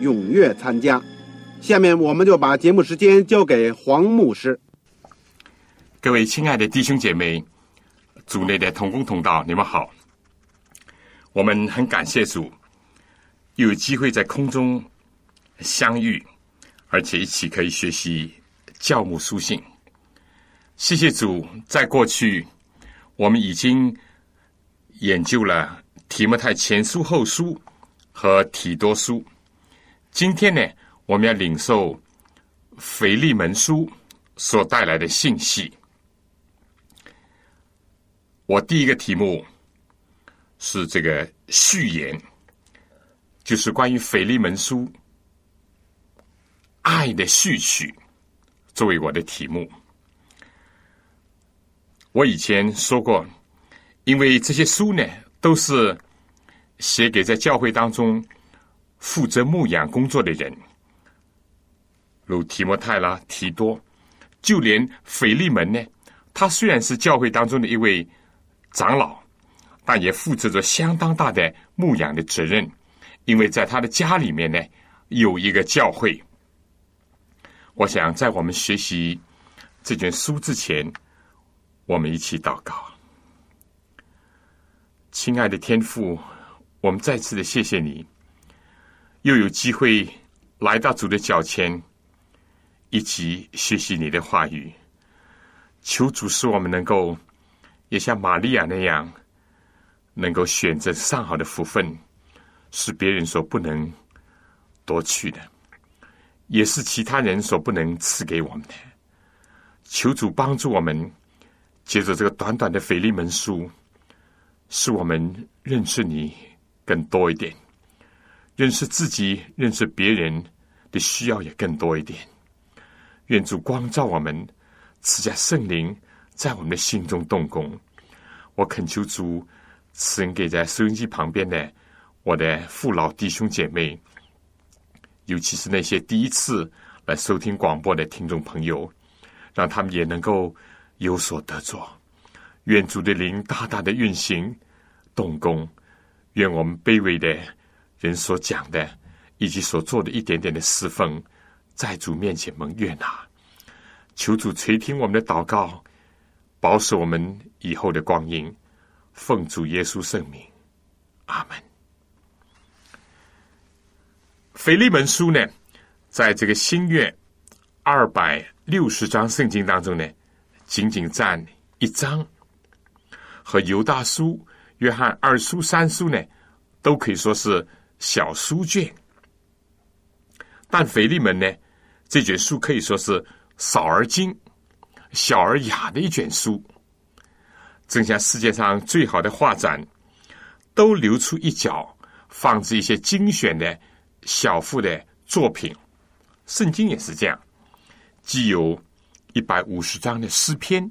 踊跃参加。下面我们就把节目时间交给黄牧师。各位亲爱的弟兄姐妹，组内的同工同道，你们好。我们很感谢主，有机会在空中相遇，而且一起可以学习教母书信。谢谢主，在过去我们已经研究了提摩太前书、后书和提多书。今天呢，我们要领受腓利门书所带来的信息。我第一个题目是这个序言，就是关于腓利门书爱的序曲，作为我的题目。我以前说过，因为这些书呢，都是写给在教会当中负责牧养工作的人，如提摩太啦、提多，就连腓利门呢，他虽然是教会当中的一位长老，但也负责着相当大的牧养的责任，因为在他的家里面呢，有一个教会。我想在我们学习这卷书之前。我们一起祷告，亲爱的天父，我们再次的谢谢你，又有机会来到主的脚前，一起学习你的话语。求主使我们能够也像玛利亚那样，能够选择上好的福分，是别人所不能夺去的，也是其他人所不能赐给我们的。求主帮助我们。借着这个短短的腓利门书，使我们认识你更多一点，认识自己、认识别人的需要也更多一点。愿主光照我们，赐下圣灵在我们的心中动工。我恳求主赐恩给在收音机旁边的我的父老弟兄姐妹，尤其是那些第一次来收听广播的听众朋友，让他们也能够。有所得着，愿主的灵大大的运行动工，愿我们卑微的人所讲的以及所做的一点点的侍奉，在主面前蒙悦纳。求主垂听我们的祷告，保守我们以后的光阴。奉主耶稣圣名，阿门。腓利门书呢，在这个新月二百六十章圣经当中呢。仅仅占一章，和犹大书、约翰二书、三书呢，都可以说是小书卷。但腓利门呢，这卷书可以说是少而精、小而雅的一卷书。正像世界上最好的画展，都留出一角放置一些精选的小幅的作品。圣经也是这样，既有。一百五十章的诗篇，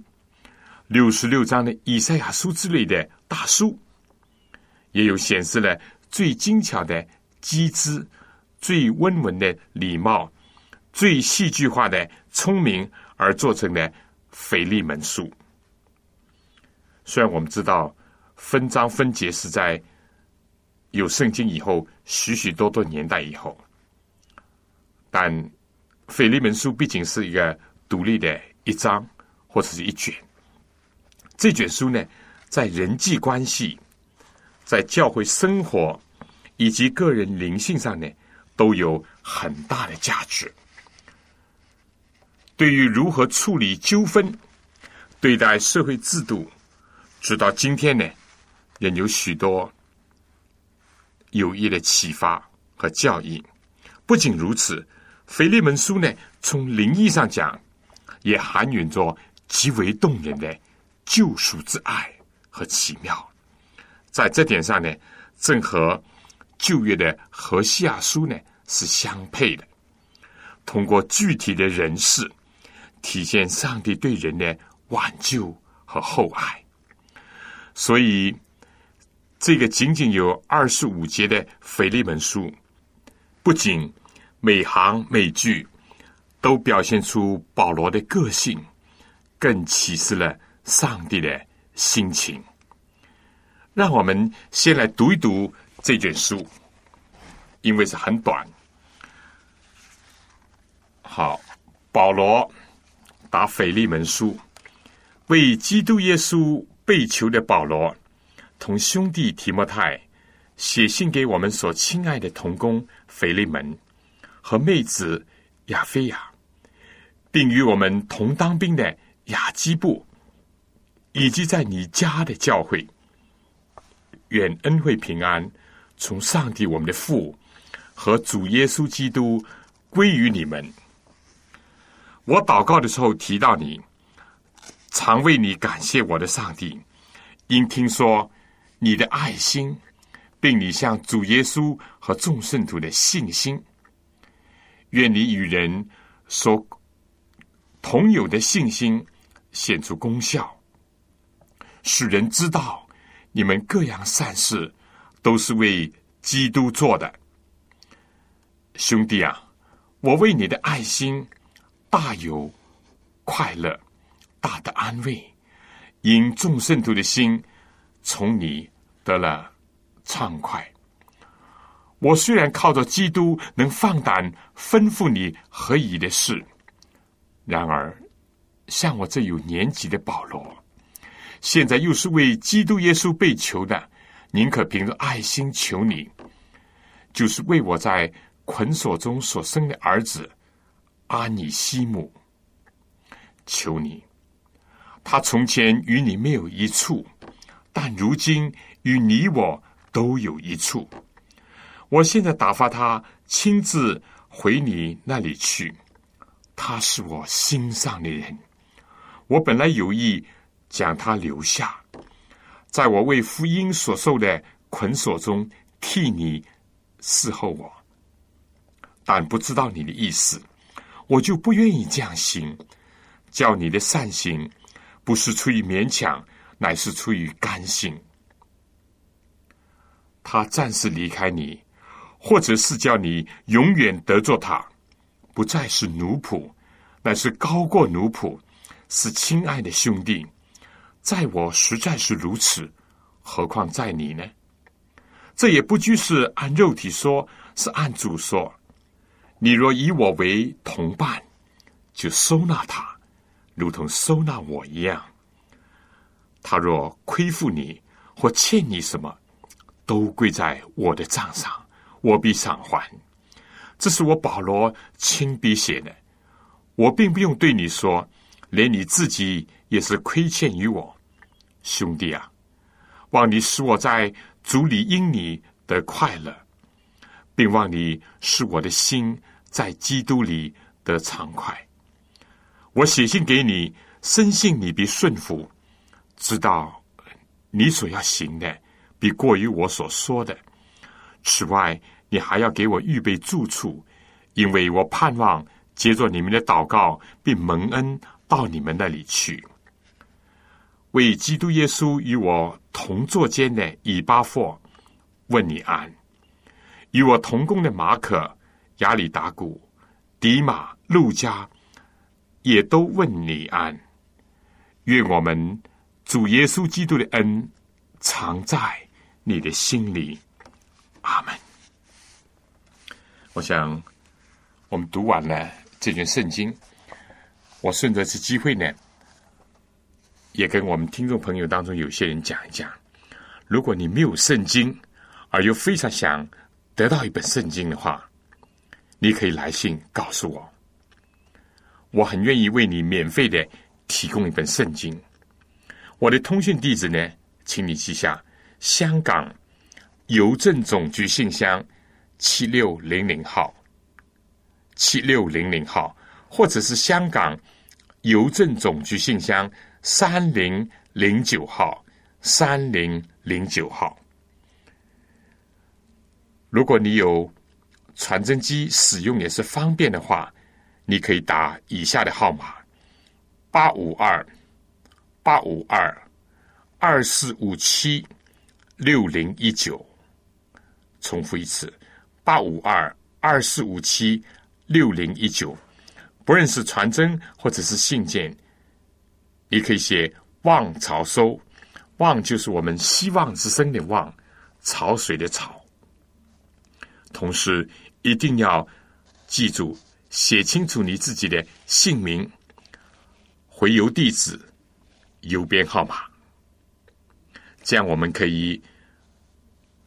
六十六章的以赛亚书之类的大书，也有显示了最精巧的机智、最温文的礼貌、最戏剧化的聪明而做成的腓利门书。虽然我们知道分章分节是在有圣经以后许许多多年代以后，但腓利门书毕竟是一个。独立的一章或者是一卷，这卷书呢，在人际关系、在教会生活以及个人灵性上呢，都有很大的价值。对于如何处理纠纷、对待社会制度，直到今天呢，仍有许多有益的启发和教益。不仅如此，《腓利门书》呢，从灵意上讲，也含蕴着极为动人的救赎之爱和奇妙。在这点上呢，正和旧约的和西亚书呢是相配的。通过具体的人事。体现上帝对人的挽救和厚爱，所以这个仅仅有二十五节的腓利门书，不仅每行每句都表现出保罗的个性，更启示了上帝的心情。让我们先来读一读这卷书，因为是很短。好，保罗。答腓利门书，为基督耶稣被囚的保罗，同兄弟提摩太写信给我们所亲爱的同工腓利门和妹子亚菲亚，并与我们同当兵的雅基布，以及在你家的教会，愿恩惠平安从上帝我们的父和主耶稣基督归于你们。我祷告的时候提到你，常为你感谢我的上帝，因听说你的爱心，并你向主耶稣和众圣徒的信心。愿你与人所同有的信心显出功效，使人知道你们各样善事都是为基督做的。兄弟啊，我为你的爱心。大有快乐，大的安慰，因众圣徒的心从你得了畅快。我虽然靠着基督能放胆吩咐你何以的事，然而像我这有年纪的保罗，现在又是为基督耶稣被囚的，宁可凭着爱心求你，就是为我在捆锁中所生的儿子。阿尼西姆，求你，他从前与你没有一处，但如今与你我都有一处。我现在打发他亲自回你那里去。他是我心上的人，我本来有意将他留下，在我为福音所受的捆锁中替你侍候我，但不知道你的意思。我就不愿意这样行，叫你的善行不是出于勉强，乃是出于甘心。他暂时离开你，或者是叫你永远得着他，不再是奴仆，乃是高过奴仆，是亲爱的兄弟。在我实在是如此，何况在你呢？这也不拘是按肉体说，是按主说。你若以我为同伴，就收纳他，如同收纳我一样。他若亏负你或欠你什么，都归在我的账上，我必偿还。这是我保罗亲笔写的，我并不用对你说，连你自己也是亏欠于我，兄弟啊！望你使我在主里因你得快乐，并望你使我的心。在基督里得畅快。我写信给你，深信你必顺服，知道你所要行的比过于我所说的。此外，你还要给我预备住处，因为我盼望接着你们的祷告，并蒙恩到你们那里去。为基督耶稣与我同坐监的以巴弗问你安，与我同工的马可。亚里达古、迪马、路加也都问你安。愿我们主耶稣基督的恩常在你的心里。阿门。我想，我们读完了这卷圣经，我顺着这机会呢，也跟我们听众朋友当中有些人讲一讲：如果你没有圣经，而又非常想得到一本圣经的话。你可以来信告诉我，我很愿意为你免费的提供一本圣经。我的通讯地址呢，请你记下：香港邮政总局信箱七六零零号，七六零零号，或者是香港邮政总局信箱三零零九号，三零零九号。如果你有传真机使用也是方便的话，你可以打以下的号码：八五二八五二二四五七六零一九。重复一次：八五二二四五七六零一九。不论是传真或者是信件，你可以写“望潮收”，“望”就是我们希望之声的“望”，潮水的“潮”。同时，一定要记住写清楚你自己的姓名、回邮地址、邮编号码，这样我们可以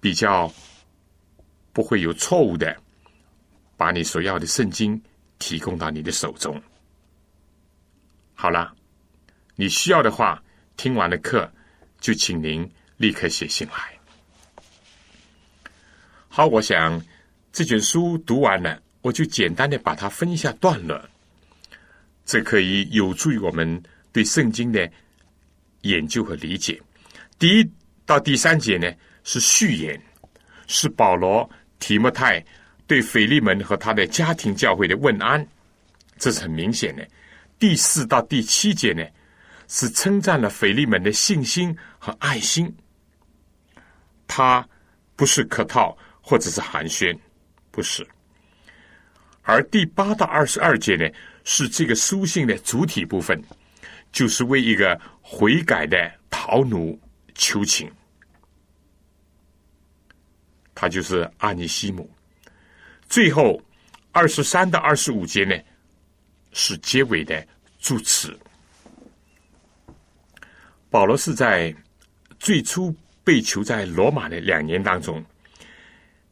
比较不会有错误的把你所要的圣经提供到你的手中。好了，你需要的话，听完了课就请您立刻写信来。好，我想。这卷书读完了，我就简单的把它分一下段落，这可以有助于我们对圣经的研究和理解。第一到第三节呢是序言，是保罗提摩太对腓利门和他的家庭教会的问安，这是很明显的。第四到第七节呢是称赞了腓利门的信心和爱心，他不是客套或者是寒暄。不是，而第八到二十二节呢，是这个书信的主体部分，就是为一个悔改的逃奴求情。他就是阿尼西姆。最后二十三到二十五节呢，是结尾的祝词。保罗是在最初被囚在罗马的两年当中。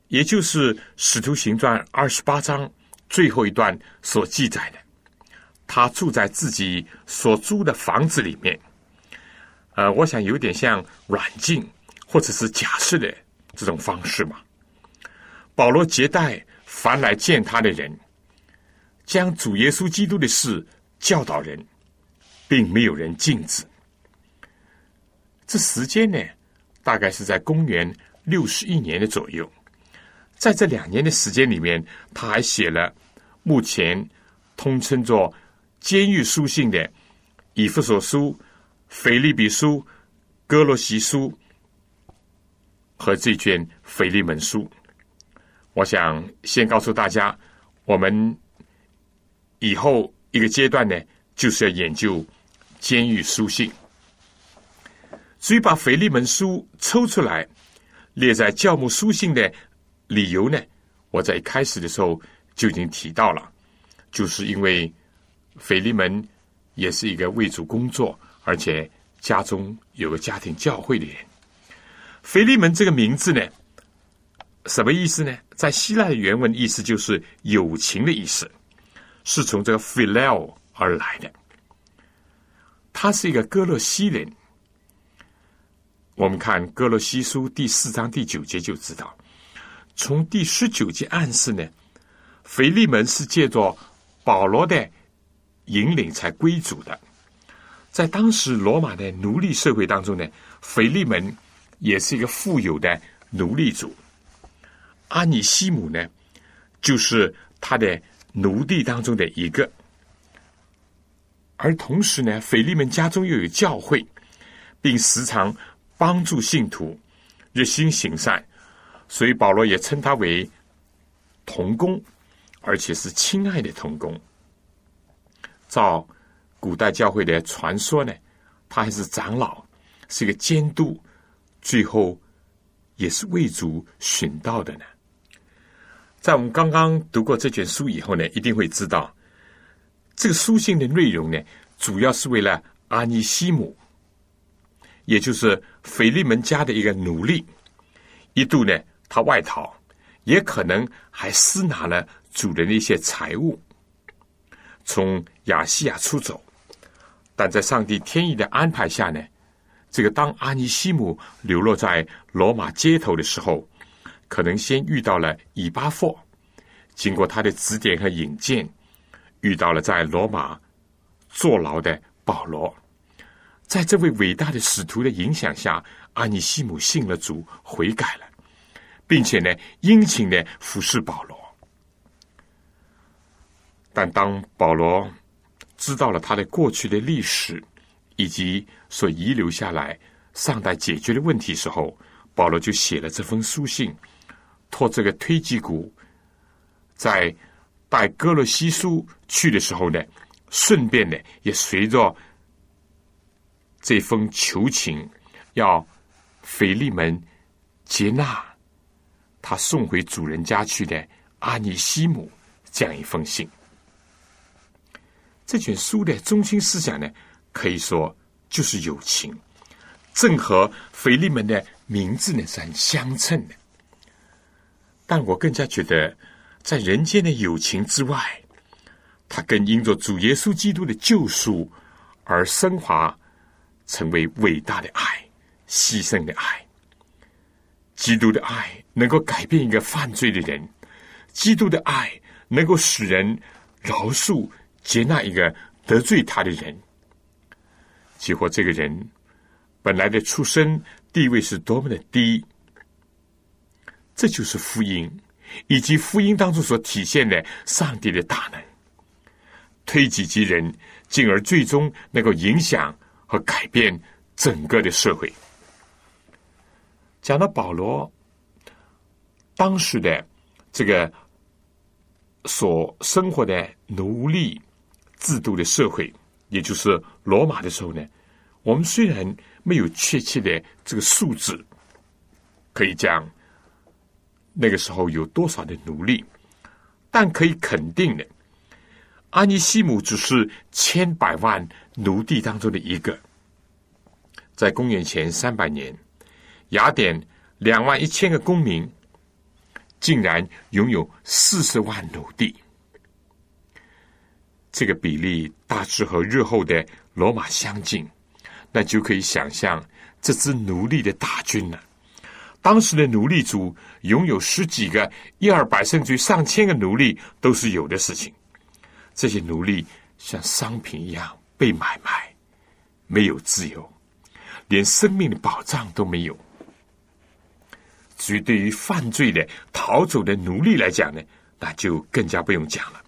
也就是《使徒行传》二十八章最后一段所记载的，他住在自己所租的房子里面。呃，我想有点像软禁或者是假释的这种方式嘛。保罗接待凡来见他的人，将主耶稣基督的事教导人，并没有人禁止。这时间呢，大概是在公元六十一年的左右。在这两年的时间里面，他还写了目前通称作监狱书信的《以弗所书》《腓利比书》《哥罗西书》和这卷《腓利门书》。我想先告诉大家，我们以后一个阶段呢，就是要研究监狱书信。至于把《腓利门书》抽出来列在教牧书信的。理由呢？我在一开始的时候就已经提到了，就是因为腓利门也是一个为主工作，而且家中有个家庭教会的人。腓利门这个名字呢，什么意思呢？在希腊的原文意思就是友情的意思，是从这个 “phileo” 而来的。他是一个哥洛西人。我们看哥罗西书第四章第九节就知道。从第十九节暗示呢，腓利门是借着保罗的引领才归主的。在当时罗马的奴隶社会当中呢，腓利门也是一个富有的奴隶主。阿尼西姆呢，就是他的奴隶当中的一个。而同时呢，腓利门家中又有教会，并时常帮助信徒，热心行善。所以保罗也称他为童工，而且是亲爱的童工。照古代教会的传说呢，他还是长老，是一个监督，最后也是为主寻道的呢。在我们刚刚读过这卷书以后呢，一定会知道这个书信的内容呢，主要是为了阿尼西姆，也就是腓利门家的一个奴隶，一度呢。他外逃，也可能还私拿了主人的一些财物，从亚细亚出走。但在上帝天意的安排下呢，这个当阿尼西姆流落在罗马街头的时候，可能先遇到了以巴弗，经过他的指点和引荐，遇到了在罗马坐牢的保罗。在这位伟大的使徒的影响下，阿尼西姆信了主，悔改了，并且呢，殷勤的服侍保罗。但当保罗知道了他的过去的历史以及所遗留下来尚待解决的问题时候，保罗就写了这封书信，托这个推基谷在带哥罗西书去的时候呢，顺便呢也随着。这封求情，要腓利门接纳他送回主人家去的阿尼西姆这样一封信。这卷书的中心思想呢，可以说就是友情，正和腓利门的名字呢是很相称的。但我更加觉得，在人间的友情之外，它更因着主耶稣基督的救赎而升华。成为伟大的爱，牺牲的爱。基督的爱能够改变一个犯罪的人，基督的爱能够使人饶恕、接纳一个得罪他的人。结果这个人本来的出身地位是多么的低，这就是福音，以及福音当中所体现的上帝的大能，推己及人，进而最终能够影响。和改变整个的社会。讲到保罗当时的这个所生活的奴隶制度的社会，也就是罗马的时候呢，我们虽然没有确切的这个数字，可以讲那个时候有多少的奴隶，但可以肯定的。安尼西姆只是千百万奴隶当中的一个。在公元前三百年，雅典两万一千个公民，竟然拥有四十万奴隶。这个比例大致和日后的罗马相近，那就可以想象这支奴隶的大军了。当时的奴隶主拥有十几个、一二百甚至上千个奴隶都是有的事情。这些奴隶像商品一样被买卖，没有自由，连生命的保障都没有。至于对于犯罪的逃走的奴隶来讲呢，那就更加不用讲了。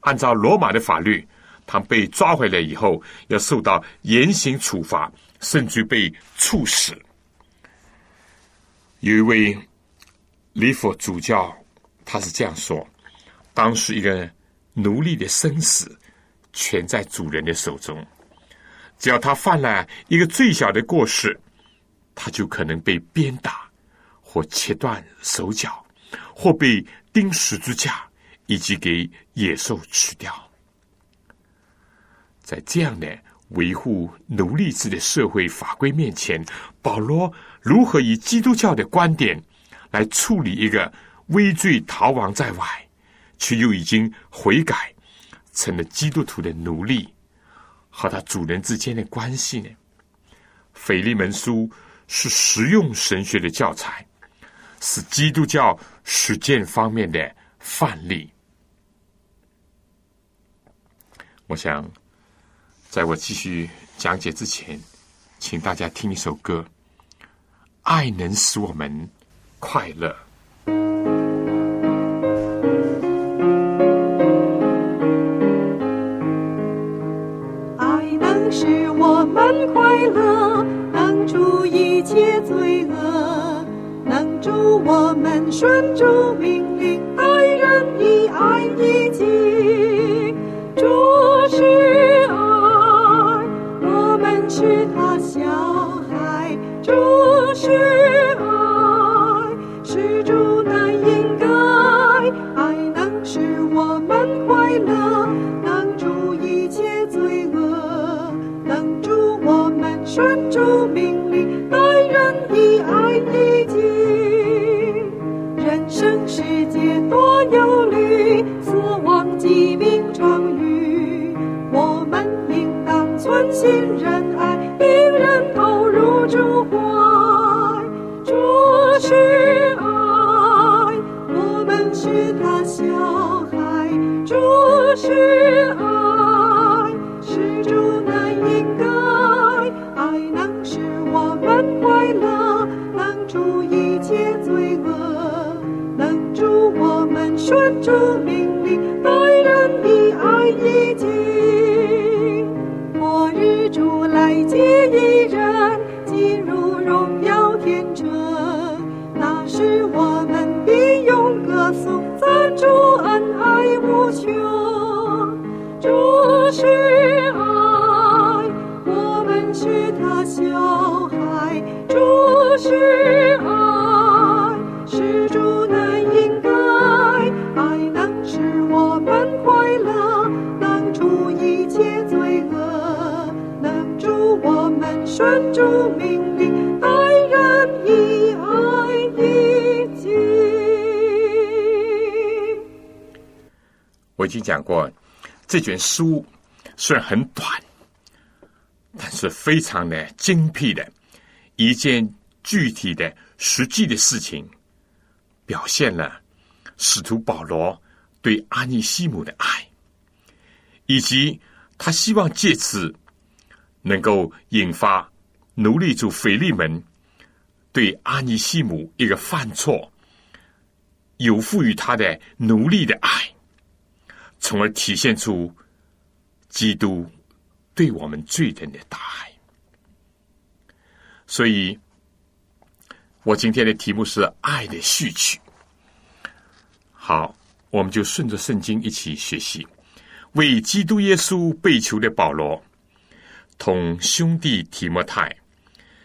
按照罗马的法律，他被抓回来以后要受到严刑处罚，甚至被处死。有一位利佛主教，他是这样说：当时一个。奴隶的生死全在主人的手中，只要他犯了一个最小的过失，他就可能被鞭打，或切断手脚，或被钉十字架，以及给野兽吃掉。在这样的维护奴隶制的社会法规面前，保罗如何以基督教的观点来处理一个畏罪逃亡在外？却又已经悔改，成了基督徒的奴隶，和他主人之间的关系呢？腓利门书是实用神学的教材，是基督教实践方面的范例。我想，在我继续讲解之前，请大家听一首歌，《爱能使我们快乐》。罪恶，能助我们顺主命令，爱人以爱一己。主是爱，我们是他小孩。主是世界多忧虑，死亡疾病常遇。我们应当存心仁爱，令人投入主怀。主是爱，我们是他小孩。主是爱，是主难应该，爱能使我们快乐，能除一切罪恶。顺主命令，待人以爱以敬。末日主来接一人进入荣耀天城，那时我们必用歌颂赞主恩爱无穷。主是爱，我们是他小孩。主是爱，们顺主命令，待人以爱以敬。我已经讲过，这卷书虽然很短，但是非常的精辟的一件具体的、实际的事情，表现了使徒保罗对阿尼西姆的爱，以及他希望借此能够引发奴隶主腓利门对阿尼西姆一个犯错有负于他的奴隶的爱。从而体现出基督对我们罪人的大爱。所以，我今天的题目是“爱的序曲”。好，我们就顺着圣经一起学习。为基督耶稣被囚的保罗，同兄弟提摩太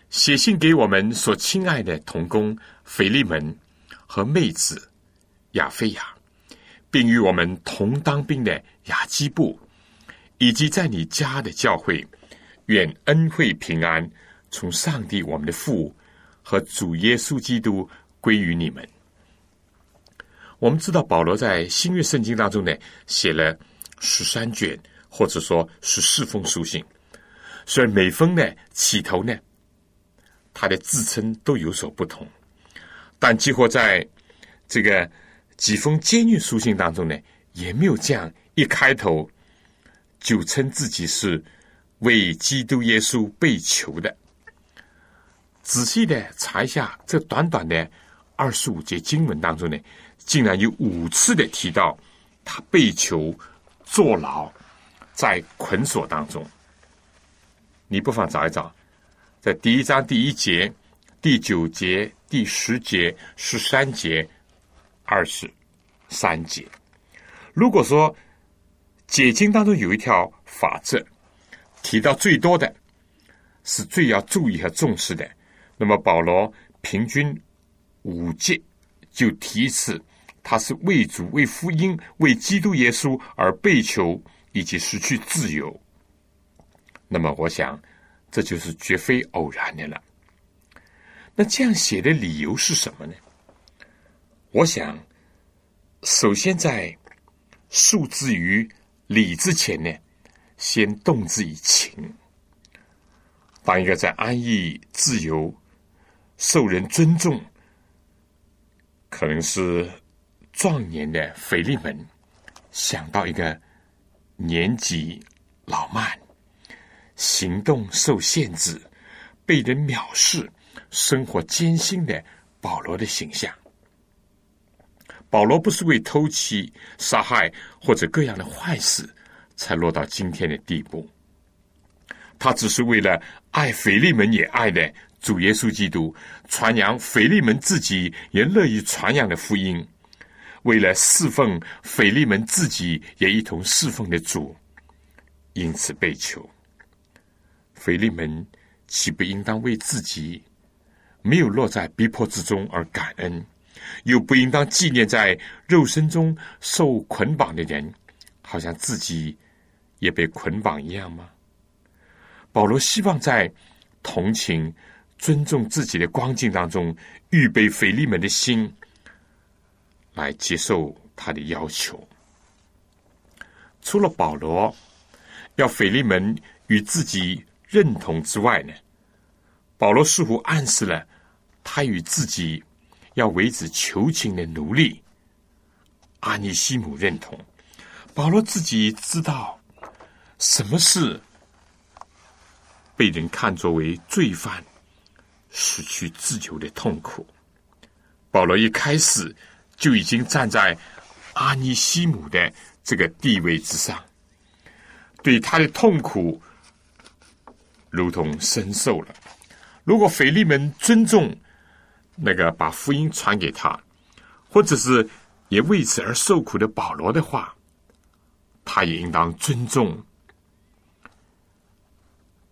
写信给我们所亲爱的同工腓利门和妹子亚菲亚。并与我们同当兵的雅基布，以及在你家的教会，愿恩惠平安从上帝我们的父和主耶稣基督归于你们。我们知道保罗在新约圣经当中呢，写了十三卷，或者说十四封书信，虽然每封呢起头呢，他的自称都有所不同，但几乎在这个。几封监狱书信当中呢，也没有这样一开头就称自己是为基督耶稣被囚的。仔细的查一下，这短短的二十五节经文当中呢，竟然有五次的提到他被囚、坐牢、在捆锁当中。你不妨找一找，在第一章第一节、第九节、第十节、十三节。二十三节，如果说解经当中有一条法则，提到最多的是最要注意和重视的，那么保罗平均五节就提一次，他是为主、为福音、为基督耶稣而被囚以及失去自由。那么，我想这就是绝非偶然的了。那这样写的理由是什么呢？我想，首先在数字于理之前呢，先动之以情。当一个在安逸、自由、受人尊重，可能是壮年的腓力门，想到一个年纪老迈、行动受限制、被人藐视、生活艰辛的保罗的形象。保罗不是为偷窃、杀害或者各样的坏事才落到今天的地步，他只是为了爱腓利门也爱的主耶稣基督，传扬腓利门自己也乐意传扬的福音，为了侍奉腓利门自己也一同侍奉的主，因此被囚。腓利门岂不应当为自己没有落在逼迫之中而感恩？又不应当纪念在肉身中受捆绑的人，好像自己也被捆绑一样吗？保罗希望在同情、尊重自己的光景当中，预备腓利门的心来接受他的要求。除了保罗要腓利门与自己认同之外呢，保罗似乎暗示了他与自己。要为子求情的奴隶，阿尼西姆认同。保罗自己知道什么是被人看作为罪犯、失去自由的痛苦。保罗一开始就已经站在阿尼西姆的这个地位之上，对他的痛苦如同深受了。如果腓利门尊重那个把福音传给他，或者是也为此而受苦的保罗的话，他也应当尊重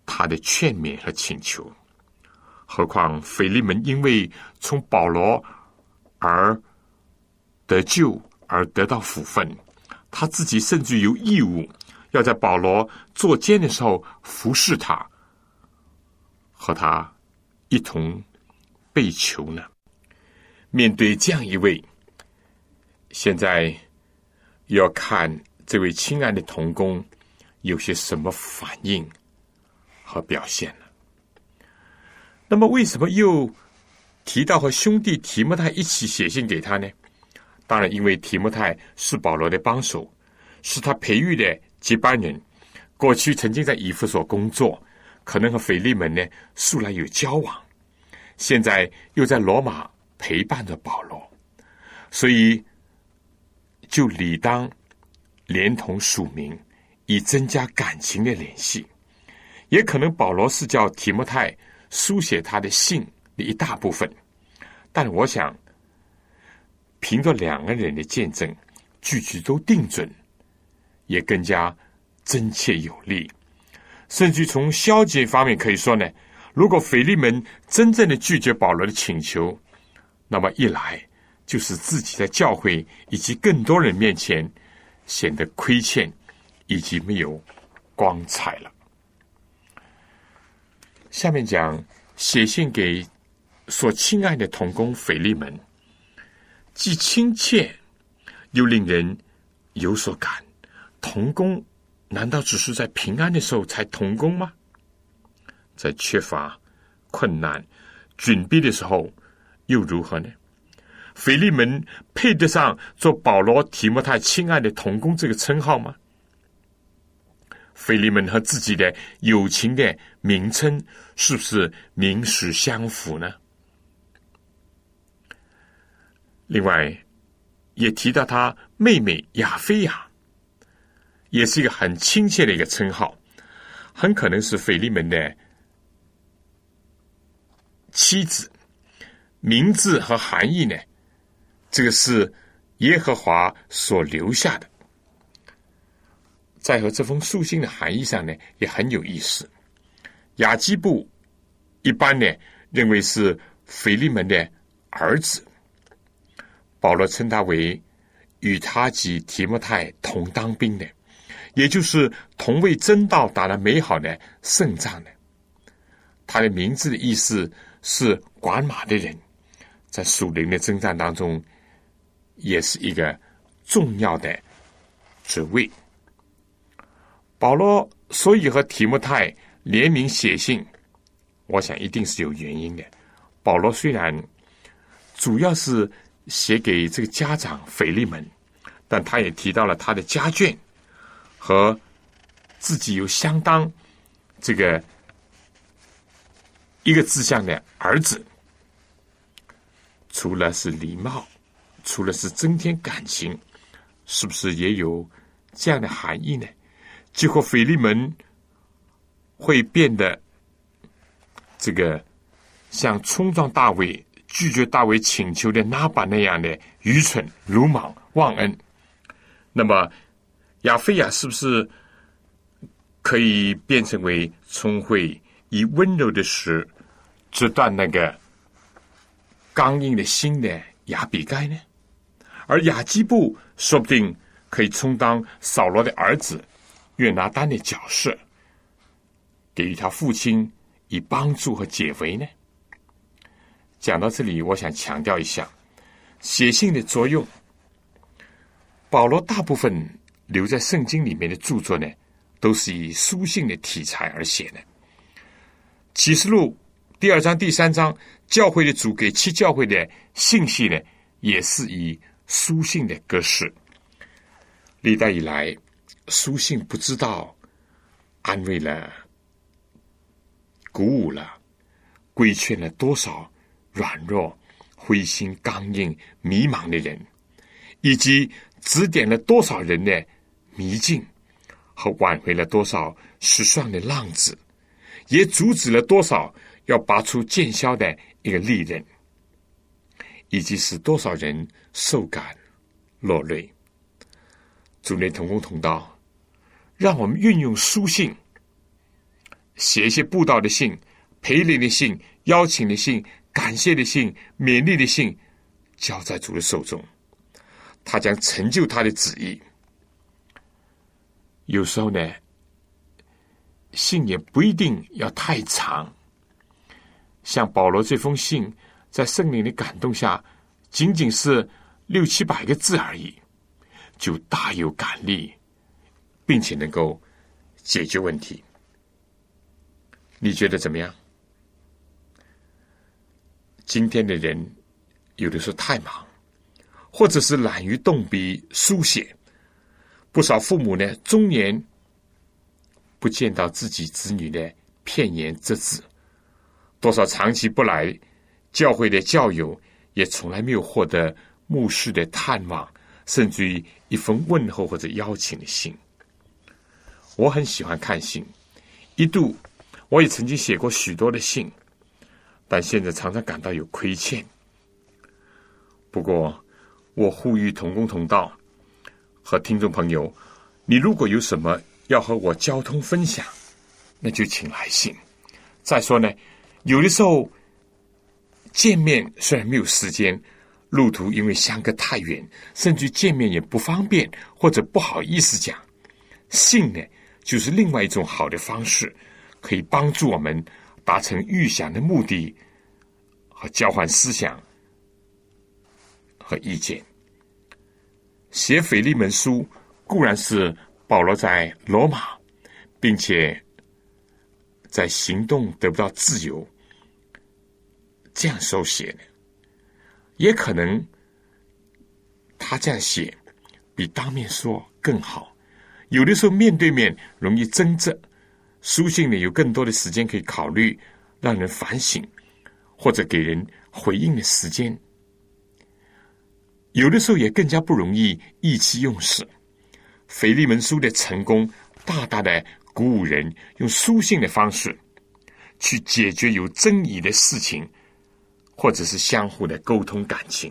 他的劝勉和请求。何况腓利门因为从保罗而得救而得到福分，他自己甚至有义务要在保罗坐监的时候服侍他，和他。一同被囚呢？面对这样一位，现在要看这位亲爱的童工有些什么反应和表现呢？那么，为什么又提到和兄弟提摩太一起写信给他呢？当然，因为提摩太是保罗的帮手，是他培育的接班人，过去曾经在以弗所工作。可能和腓利门呢素来有交往，现在又在罗马陪伴着保罗，所以就理当连同署名，以增加感情的联系。也可能保罗是叫提摩太书写他的信的一大部分，但我想凭着两个人的见证，句句都定准，也更加真切有力。甚至从消极方面可以说呢，如果腓利门真正的拒绝保罗的请求，那么一来就是自己在教会以及更多人面前显得亏欠，以及没有光彩了。下面讲写信给所亲爱的童工腓利门，既亲切又令人有所感，童工。难道只是在平安的时候才同工吗？在缺乏、困难、窘逼的时候又如何呢？腓利门配得上做保罗、提摩太亲爱的同工这个称号吗？腓利门和自己的友情的名称是不是名实相符呢？另外，也提到他妹妹亚菲亚。也是一个很亲切的一个称号，很可能是腓利门的妻子，名字和含义呢？这个是耶和华所留下的，在和这封书信的含义上呢，也很有意思。雅基布一般呢认为是腓利门的儿子，保罗称他为与他及提摩太同当兵的。也就是同为真道打了美好的胜仗的，他的名字的意思是管马的人，在属灵的征战当中，也是一个重要的职位。保罗所以和提摩太联名写信，我想一定是有原因的。保罗虽然主要是写给这个家长腓利门，但他也提到了他的家眷。和自己有相当这个一个志向的儿子，除了是礼貌，除了是增添感情，是不是也有这样的含义呢？结果腓利门会变得这个像冲撞大卫、拒绝大卫请求的拉巴那样的愚蠢、鲁莽、忘恩，那么。亚非亚是不是可以变成为聪慧以温柔的石折断那个刚硬的心的亚比盖呢？而亚基布说不定可以充当扫罗的儿子约拿丹的角色，给予他父亲以帮助和解围呢？讲到这里，我想强调一下写信的作用。保罗大部分。留在圣经里面的著作呢，都是以书信的题材而写的。启示录第二章、第三章，教会的主给七教会的信息呢，也是以书信的格式历代以来，书信不知道安慰了、鼓舞了、规劝了多少软弱、灰心、刚硬、迷茫的人，以及指点了多少人的迷境，和挽回了多少失算的浪子，也阻止了多少要拔出剑鞘的一个利刃，以及使多少人受感落泪。主内同工同道，让我们运用书信，写一些布道的信、陪礼的信、邀请的信、感谢的信、勉励的信，交在主的手中，他将成就他的旨意。有时候呢，信也不一定要太长，像保罗这封信，在圣灵的感动下，仅仅是六七百个字而已。就大有感力，并且能够解决问题。你觉得怎么样？今天的人有的时候太忙，或者是懒于动笔书写，不少父母呢，终年不见到自己子女的片言只字，多少长期不来教会的教友，也从来没有获得牧师的探望。甚至于一封问候或者邀请的信，我很喜欢看信。一度我也曾经写过许多的信，但现在常常感到有亏欠。不过，我呼吁同工同道和听众朋友，你如果有什么要和我交通分享，那就请来信。再说呢，有的时候见面虽然没有时间。路途因为相隔太远，甚至见面也不方便，或者不好意思讲。信呢，就是另外一种好的方式，可以帮助我们达成预想的目的和交换思想和意见。写腓利门书固然是保罗在罗马，并且在行动得不到自由，这样手写的。也可能，他这样写比当面说更好。有的时候面对面容易争执，书信呢有更多的时间可以考虑，让人反省或者给人回应的时间。有的时候也更加不容易意气用事。腓利门书的成功，大大的鼓舞人用书信的方式去解决有争议的事情。或者是相互的沟通感情。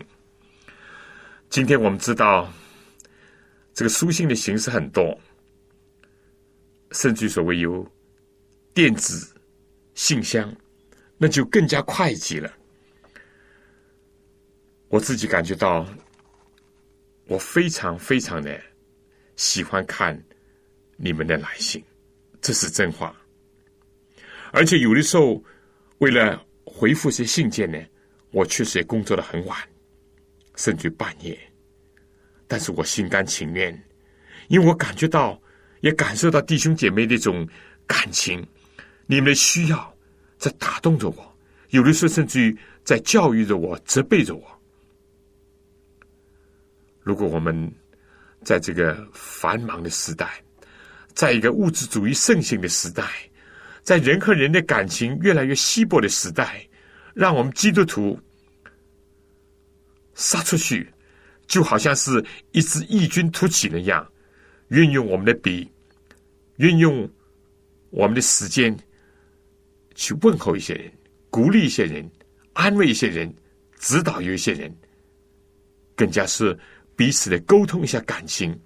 今天我们知道，这个书信的形式很多，甚至所谓有电子信箱，那就更加快捷了。我自己感觉到，我非常非常的喜欢看你们的来信，这是真话。而且有的时候，为了回复些信件呢。我确实也工作的很晚，甚至半夜，但是我心甘情愿，因为我感觉到，也感受到弟兄姐妹那种感情，你们的需要在打动着我，有的时候甚至于在教育着我、责备着我。如果我们在这个繁忙的时代，在一个物质主义盛行的时代，在人和人的感情越来越稀薄的时代，让我们基督徒。杀出去，就好像是一支异军突起那样，运用我们的笔，运用我们的时间，去问候一些人，鼓励一些人，安慰一些人，指导有一些人，更加是彼此的沟通一下感情，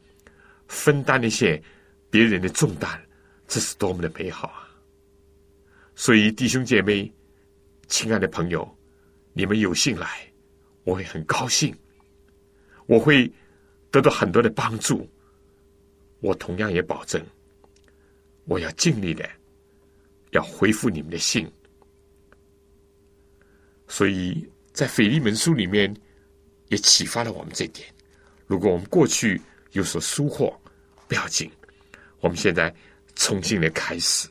分担一些别人的重担，这是多么的美好啊！所以弟兄姐妹，亲爱的朋友，你们有幸来。我会很高兴，我会得到很多的帮助。我同样也保证，我要尽力的要回复你们的信。所以在腓利门书里面也启发了我们这点。如果我们过去有所疏忽，不要紧，我们现在重新的开始。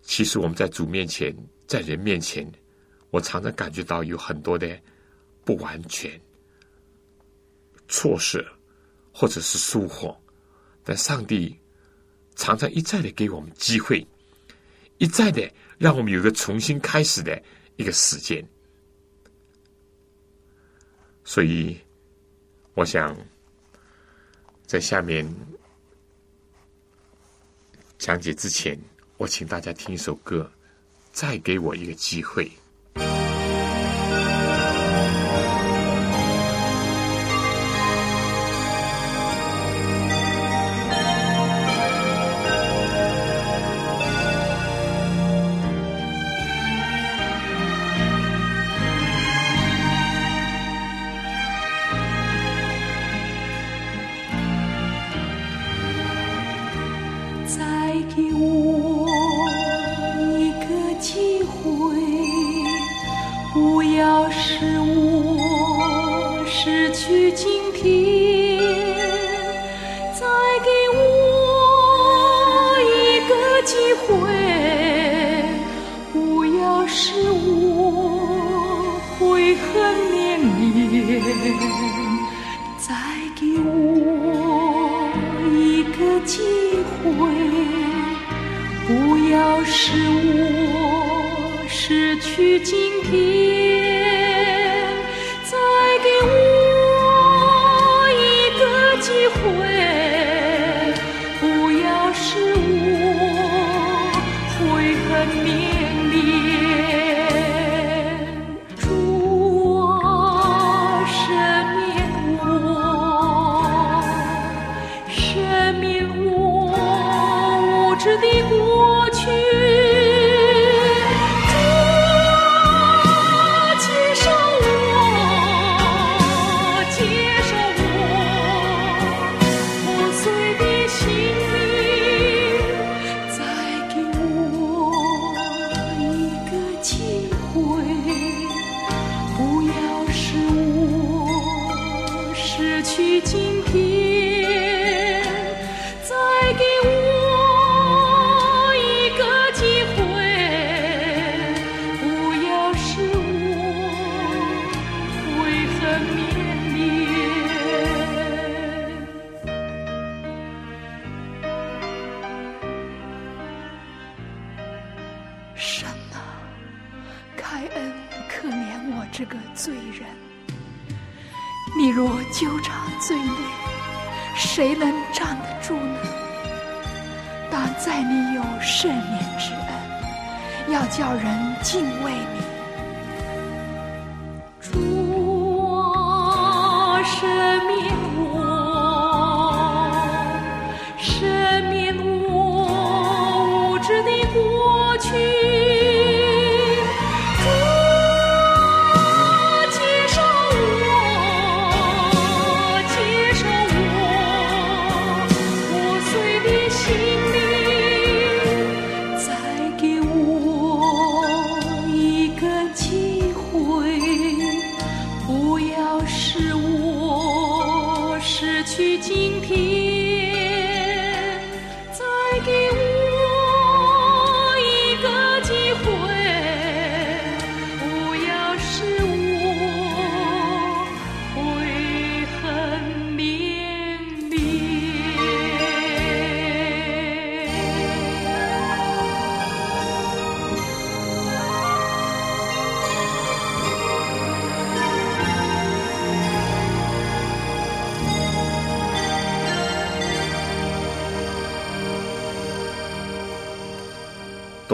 其实我们在主面前，在人面前。我常常感觉到有很多的不完全、错失或者是疏忽，但上帝常常一再的给我们机会，一再的让我们有个重新开始的一个时间。所以，我想在下面讲解之前，我请大家听一首歌，再给我一个机会。机会，不要使我悔恨绵绵。再给我一个机会，不要使我失去今天。敬畏你。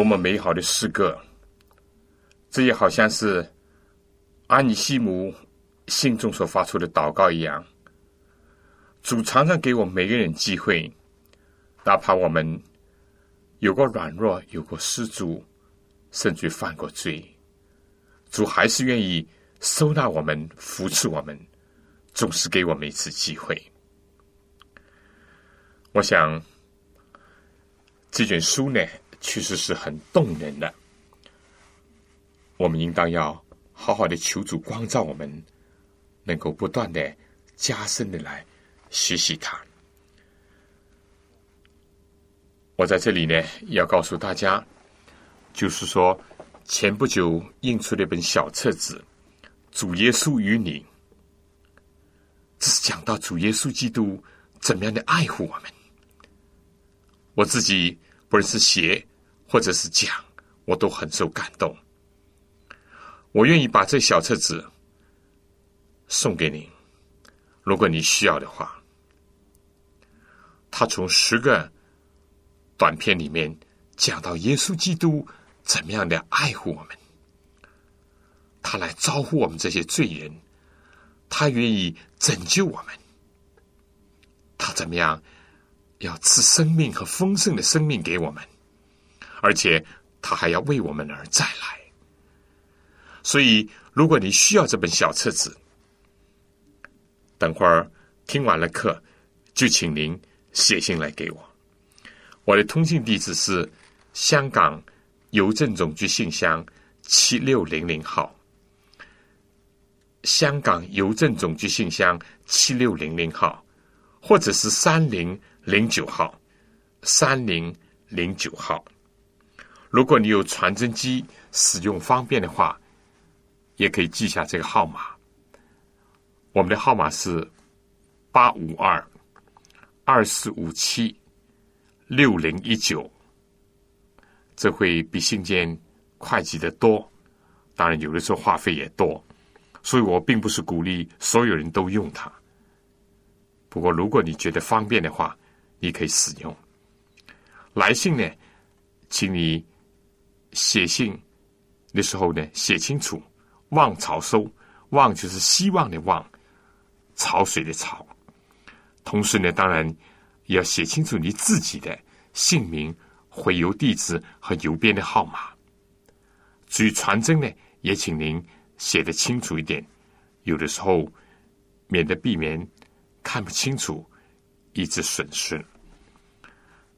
多么美好的诗歌！这也好像是阿尼西姆心中所发出的祷告一样。主常常给我们每个人机会，哪怕我们有过软弱，有过失足，甚至犯过罪，主还是愿意收纳我们，扶持我们，总是给我们一次机会。我想这卷书呢，确实是很动人的。我们应当要好好的求主光照我们，能够不断的加深的来学习它。我在这里呢，要告诉大家，就是说，前不久印出了一本小册子《主耶稣与你》，只是讲到主耶稣基督怎么样的爱护我们。我自己不论是写或者是讲，我都很受感动。我愿意把这小册子送给你，如果你需要的话。他从十个短片里面讲到耶稣基督怎么样的爱护我们，他来招呼我们这些罪人。他愿意拯救我们，他怎么样？要赐生命和丰盛的生命给我们，而且他还要为我们而再来。所以，如果你需要这本小册子，等会儿听完了课，就请您写信来给我。我的通信地址是香港邮政总局信箱七六零零号。香港邮政总局信箱七六零零号，或者是三零零九号，三零零九号。如果你有传真机使用方便的话，也可以记下这个号码。我们的号码是八五二二四五七六零一九，这会比信件快捷的多。当然，有的时候话费也多。所以我并不是鼓励所有人都用它。不过，如果你觉得方便的话，你可以使用。来信呢，请你写信的时候呢，写清楚“望潮收”，“望”就是希望的“望”，“潮水”的“潮”。同时呢，当然要写清楚你自己的姓名、回邮地址和邮编的号码。至于传真呢，也请您。写的清楚一点，有的时候免得避免看不清楚，以致损失。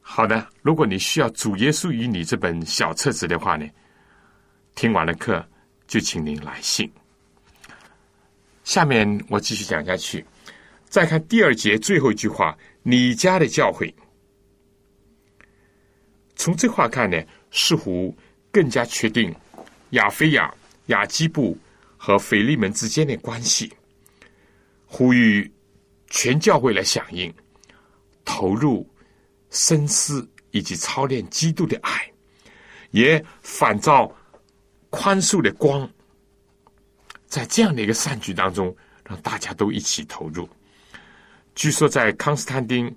好的，如果你需要《主耶稣与你》这本小册子的话呢，听完了课就请您来信。下面我继续讲下去，再看第二节最后一句话：“你家的教会。”从这话看呢，似乎更加确定亚非亚、亚基布。和腓利门之间的关系，呼吁全教会来响应，投入深思以及操练基督的爱，也反照宽恕的光，在这样的一个善举当中，让大家都一起投入。据说，在康斯坦丁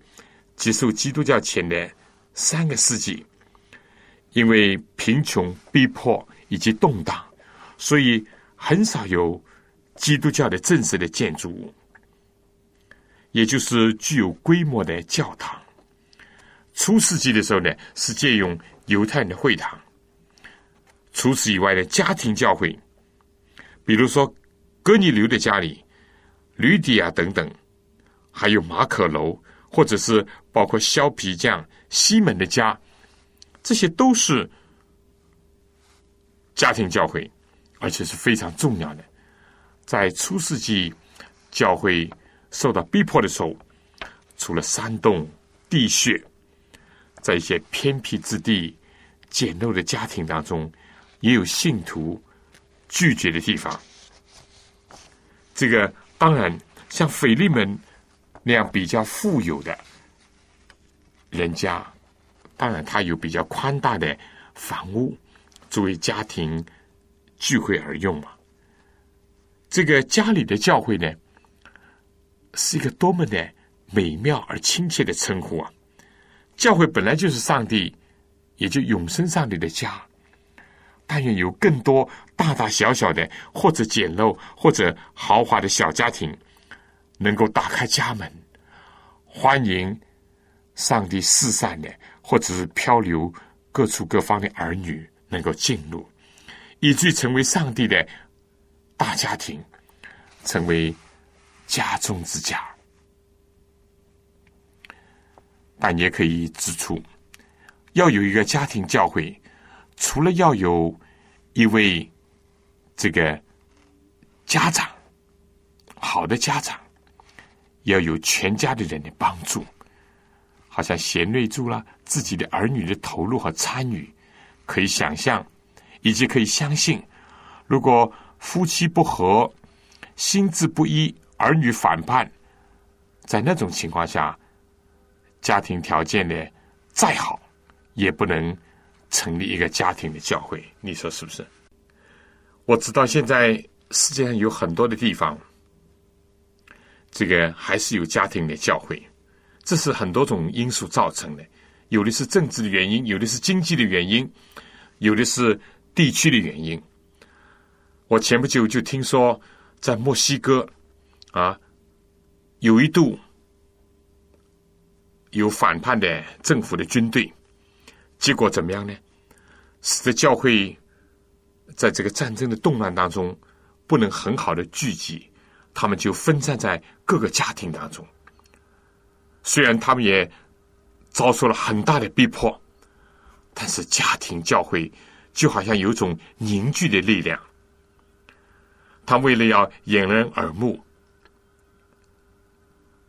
接受基督教前的三个世纪，因为贫穷、逼迫以及动荡，所以。很少有基督教的正式的建筑物，也就是具有规模的教堂。初世纪的时候呢，是借用犹太人的会堂。除此以外的家庭教会，比如说哥尼流的家里、吕底亚等等，还有马可楼，或者是包括削皮匠西门的家，这些都是家庭教会。而且是非常重要的。在初世纪教会受到逼迫的时候，除了山洞、地穴，在一些偏僻之地、简陋的家庭当中，也有信徒拒绝的地方。这个当然，像腓利门那样比较富有的人家，当然他有比较宽大的房屋作为家庭。聚会而用嘛？这个家里的教会呢，是一个多么的美妙而亲切的称呼啊！教会本来就是上帝，也就永生上帝的家。但愿有更多大大小小的，或者简陋，或者豪华的小家庭，能够打开家门，欢迎上帝四散的，或者是漂流各处各方的儿女能够进入。以至于成为上帝的大家庭，成为家中之家。但也可以指出，要有一个家庭教会，除了要有一位这个家长，好的家长，要有全家的人的帮助，好像贤内助啦，自己的儿女的投入和参与，可以想象。以及可以相信，如果夫妻不和、心智不一、儿女反叛，在那种情况下，家庭条件呢再好，也不能成立一个家庭的教会。你说是不是？我知道现在世界上有很多的地方，这个还是有家庭的教会，这是很多种因素造成的。有的是政治的原因，有的是经济的原因，有的是地区的原因。我前不久就听说，在墨西哥啊，有一度有反叛的政府的军队，结果怎么样呢？使得教会。在这个战争的动乱当中，不能很好的聚集，他们就分散在各个家庭当中。虽然他们也遭受了很大的逼迫，但是家庭教会就好像有种凝聚的力量。他为了要掩人耳目，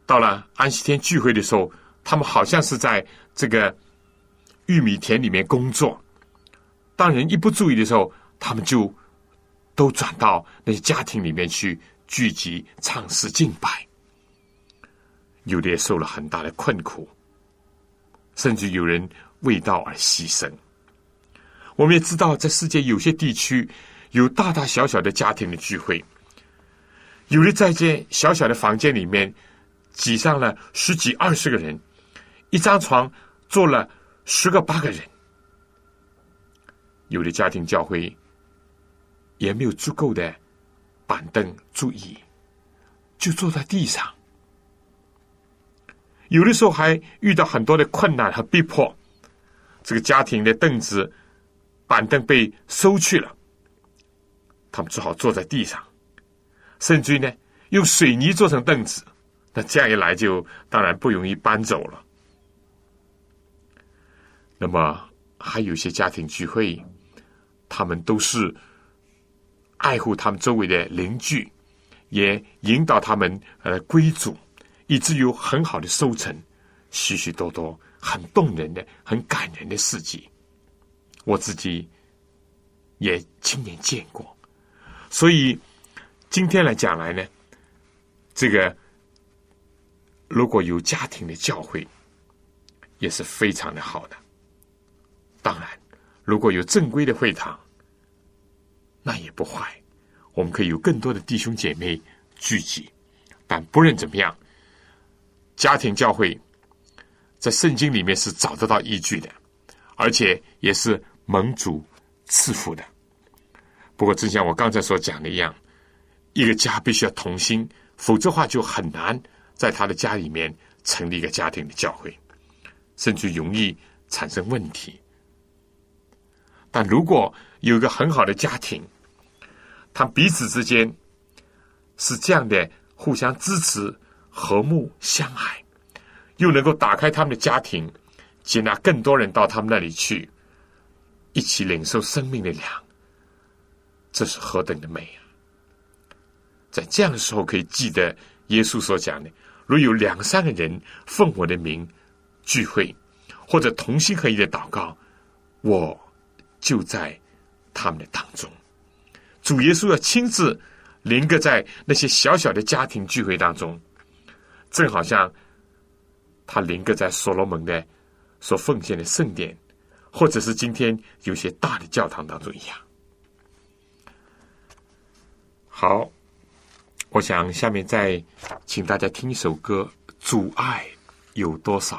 到了安息天聚会的时候，他们好像是在这个玉米田里面工作。当人一不注意的时候，他们就都转到那些家庭里面去聚集唱诗敬拜，有的也受了很大的困苦，甚至有人为道而牺牲。我们也知道，在世界有些地区有大大小小的家庭的聚会，有的在间小小的房间里面挤上了十几二十个人，一张床坐了十个八个人，有的家庭教会。也没有足够的板凳、座椅，就坐在地上。有的时候还遇到很多的困难和逼迫，这个家庭的凳子、板凳被收去了，他们只好坐在地上，甚至于呢，用水泥做成凳子。那这样一来，就当然不容易搬走了。那么，还有些家庭聚会，他们都是。爱护他们周围的邻居，也引导他们呃归主，以至有很好的收成，许许多多很动人的、很感人的事迹，我自己也亲眼见过。所以今天来讲来呢，这个如果有家庭的教诲，也是非常的好的。当然，如果有正规的会堂。那也不坏，我们可以有更多的弟兄姐妹聚集。但不论怎么样，家庭教会，在圣经里面是找得到依据的，而且也是盟主赐福的。不过，正像我刚才所讲的一样，一个家必须要同心，否则话就很难在他的家里面成立一个家庭的教会，甚至容易产生问题。但如果有一个很好的家庭，他们彼此之间是这样的，互相支持、和睦相爱，又能够打开他们的家庭，接纳更多人到他们那里去，一起领受生命的粮。这是何等的美啊！在这样的时候，可以记得耶稣所讲的：如有两三个人奉我的名聚会，或者同心合一的祷告，我就在他们的当中。主耶稣要亲自临格在那些小小的家庭聚会当中，正好像他临格在所罗门的所奉献的圣殿，或者是今天有些大的教堂当中一样。好，我想下面再请大家听一首歌，《阻碍有多少》。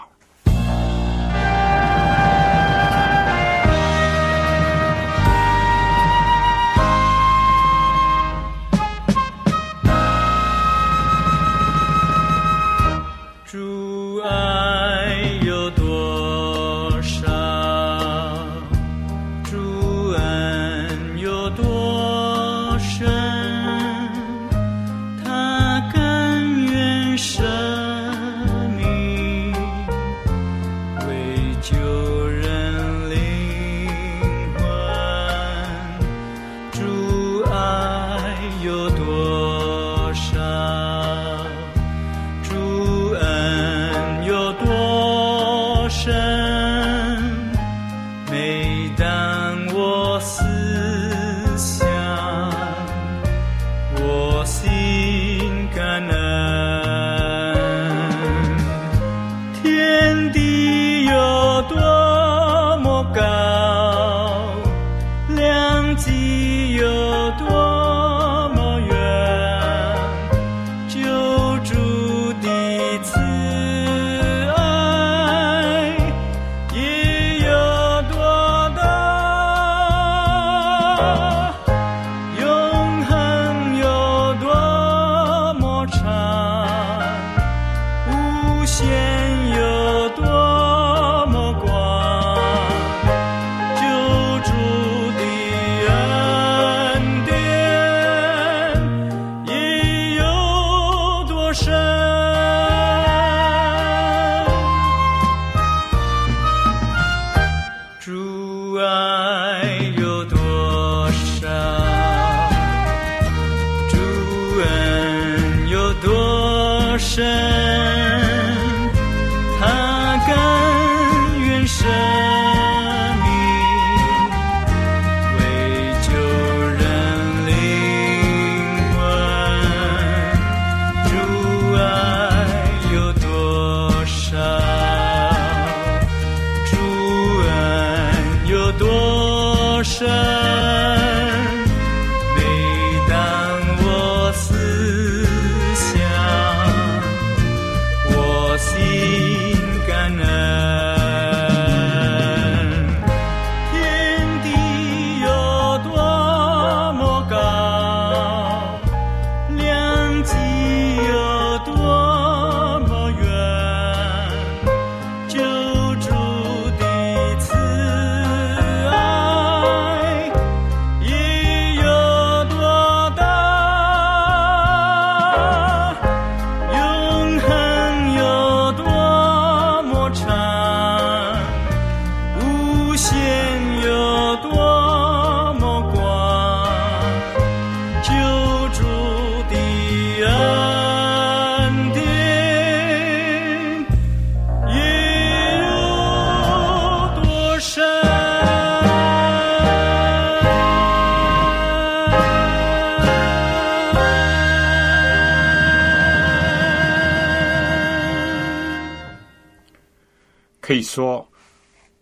可以说，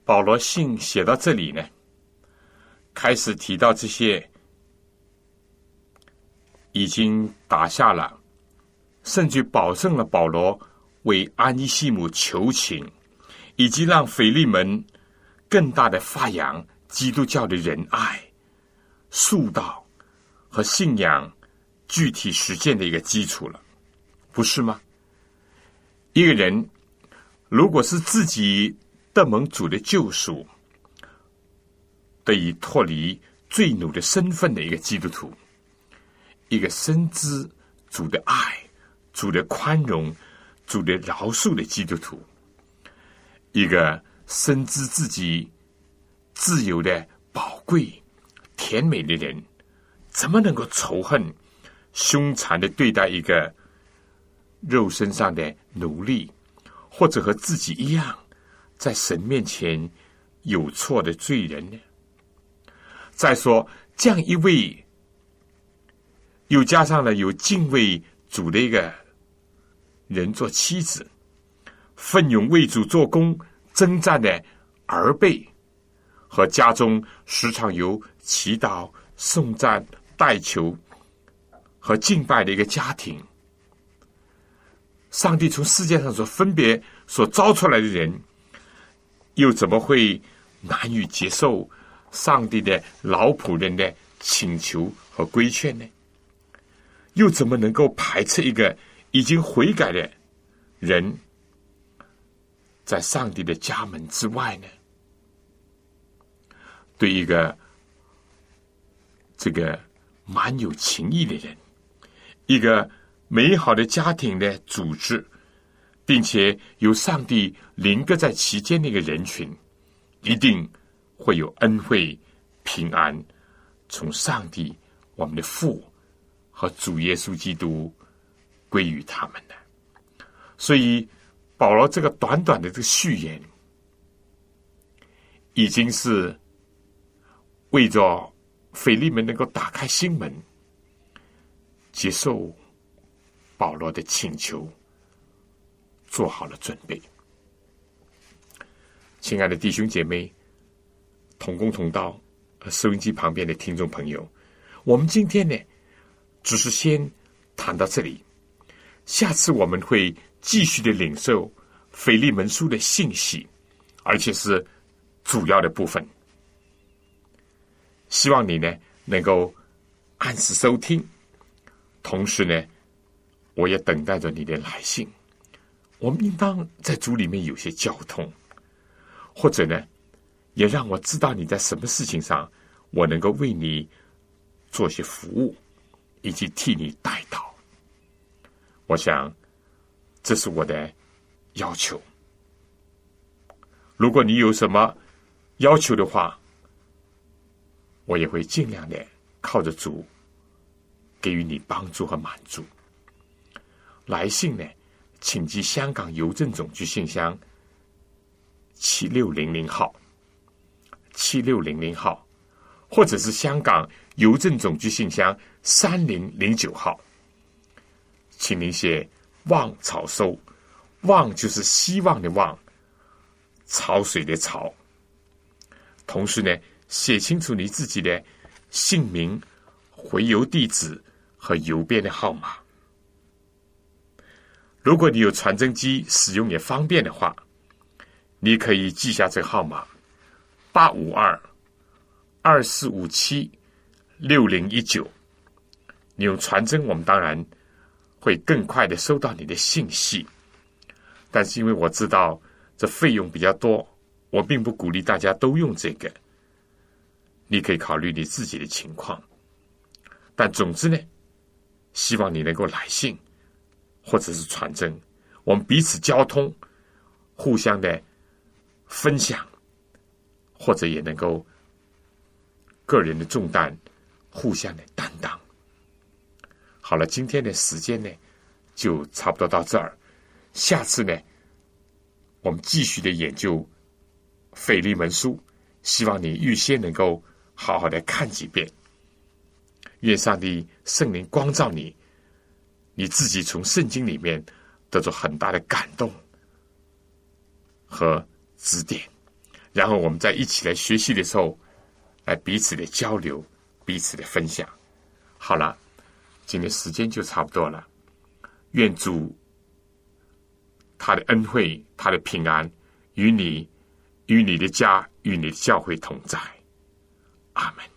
保罗信写到这里呢，开始提到这些已经打下了，甚至保证了保罗为安尼西姆求情，以及让腓利门更大的发扬基督教的仁爱、塑道和信仰具体实践的一个基础了，不是吗？一个人。如果是自己得蒙主的救赎，得以脱离罪奴的身份的一个基督徒，一个深知主的爱、主的宽容、主的饶恕的基督徒，一个深知自己自由的宝贵、甜美的人，怎么能够仇恨、凶残的对待一个肉身上的奴隶？或者和自己一样，在神面前有错的罪人呢？再说，这样一位，又加上了有敬畏主的一个人做妻子，奋勇为主做工、征战的儿辈，和家中时常有祈祷、颂赞、代求和敬拜的一个家庭。上帝从世界上所分别所招出来的人，又怎么会难以接受上帝的老仆人的请求和规劝呢？又怎么能够排斥一个已经悔改的人在上帝的家门之外呢？对一个这个蛮有情义的人，一个。美好的家庭的组织，并且有上帝临格在其间的一个人群，一定会有恩惠、平安从上帝、我们的父和主耶稣基督归于他们的。所以，保罗这个短短的这个序言，已经是为着腓利门能够打开心门，接受。保罗的请求做好了准备，亲爱的弟兄姐妹、同工同道、收音机旁边的听众朋友，我们今天呢，只是先谈到这里，下次我们会继续的领受腓利门书的信息，而且是主要的部分。希望你呢能够按时收听，同时呢。我也等待着你的来信。我们应当在主里面有些交通，或者呢，也让我知道你在什么事情上，我能够为你做些服务，以及替你带到。我想，这是我的要求。如果你有什么要求的话，我也会尽量的靠着主给予你帮助和满足。来信呢，请寄香港邮政总局信箱七六零零号，七六零零号，或者是香港邮政总局信箱三零零九号，请您写“望草收”，望就是希望的望，潮水的潮。同时呢，写清楚你自己的姓名、回邮地址和邮编的号码。如果你有传真机使用也方便的话，你可以记下这个号码：八五二二四五七六零一九。你用传真，我们当然会更快的收到你的信息。但是因为我知道这费用比较多，我并不鼓励大家都用这个。你可以考虑你自己的情况。但总之呢，希望你能够来信。或者是传真，我们彼此交通，互相的分享，或者也能够个人的重担互相的担当。好了，今天的时间呢，就差不多到这儿。下次呢，我们继续的研究《腓利门书》，希望你预先能够好好的看几遍。愿上帝圣灵光照你。你自己从圣经里面得到很大的感动和指点，然后我们在一起来学习的时候，来彼此的交流、彼此的分享。好了，今天时间就差不多了。愿主他的恩惠、他的平安与你、与你的家、与你的教会同在。阿门。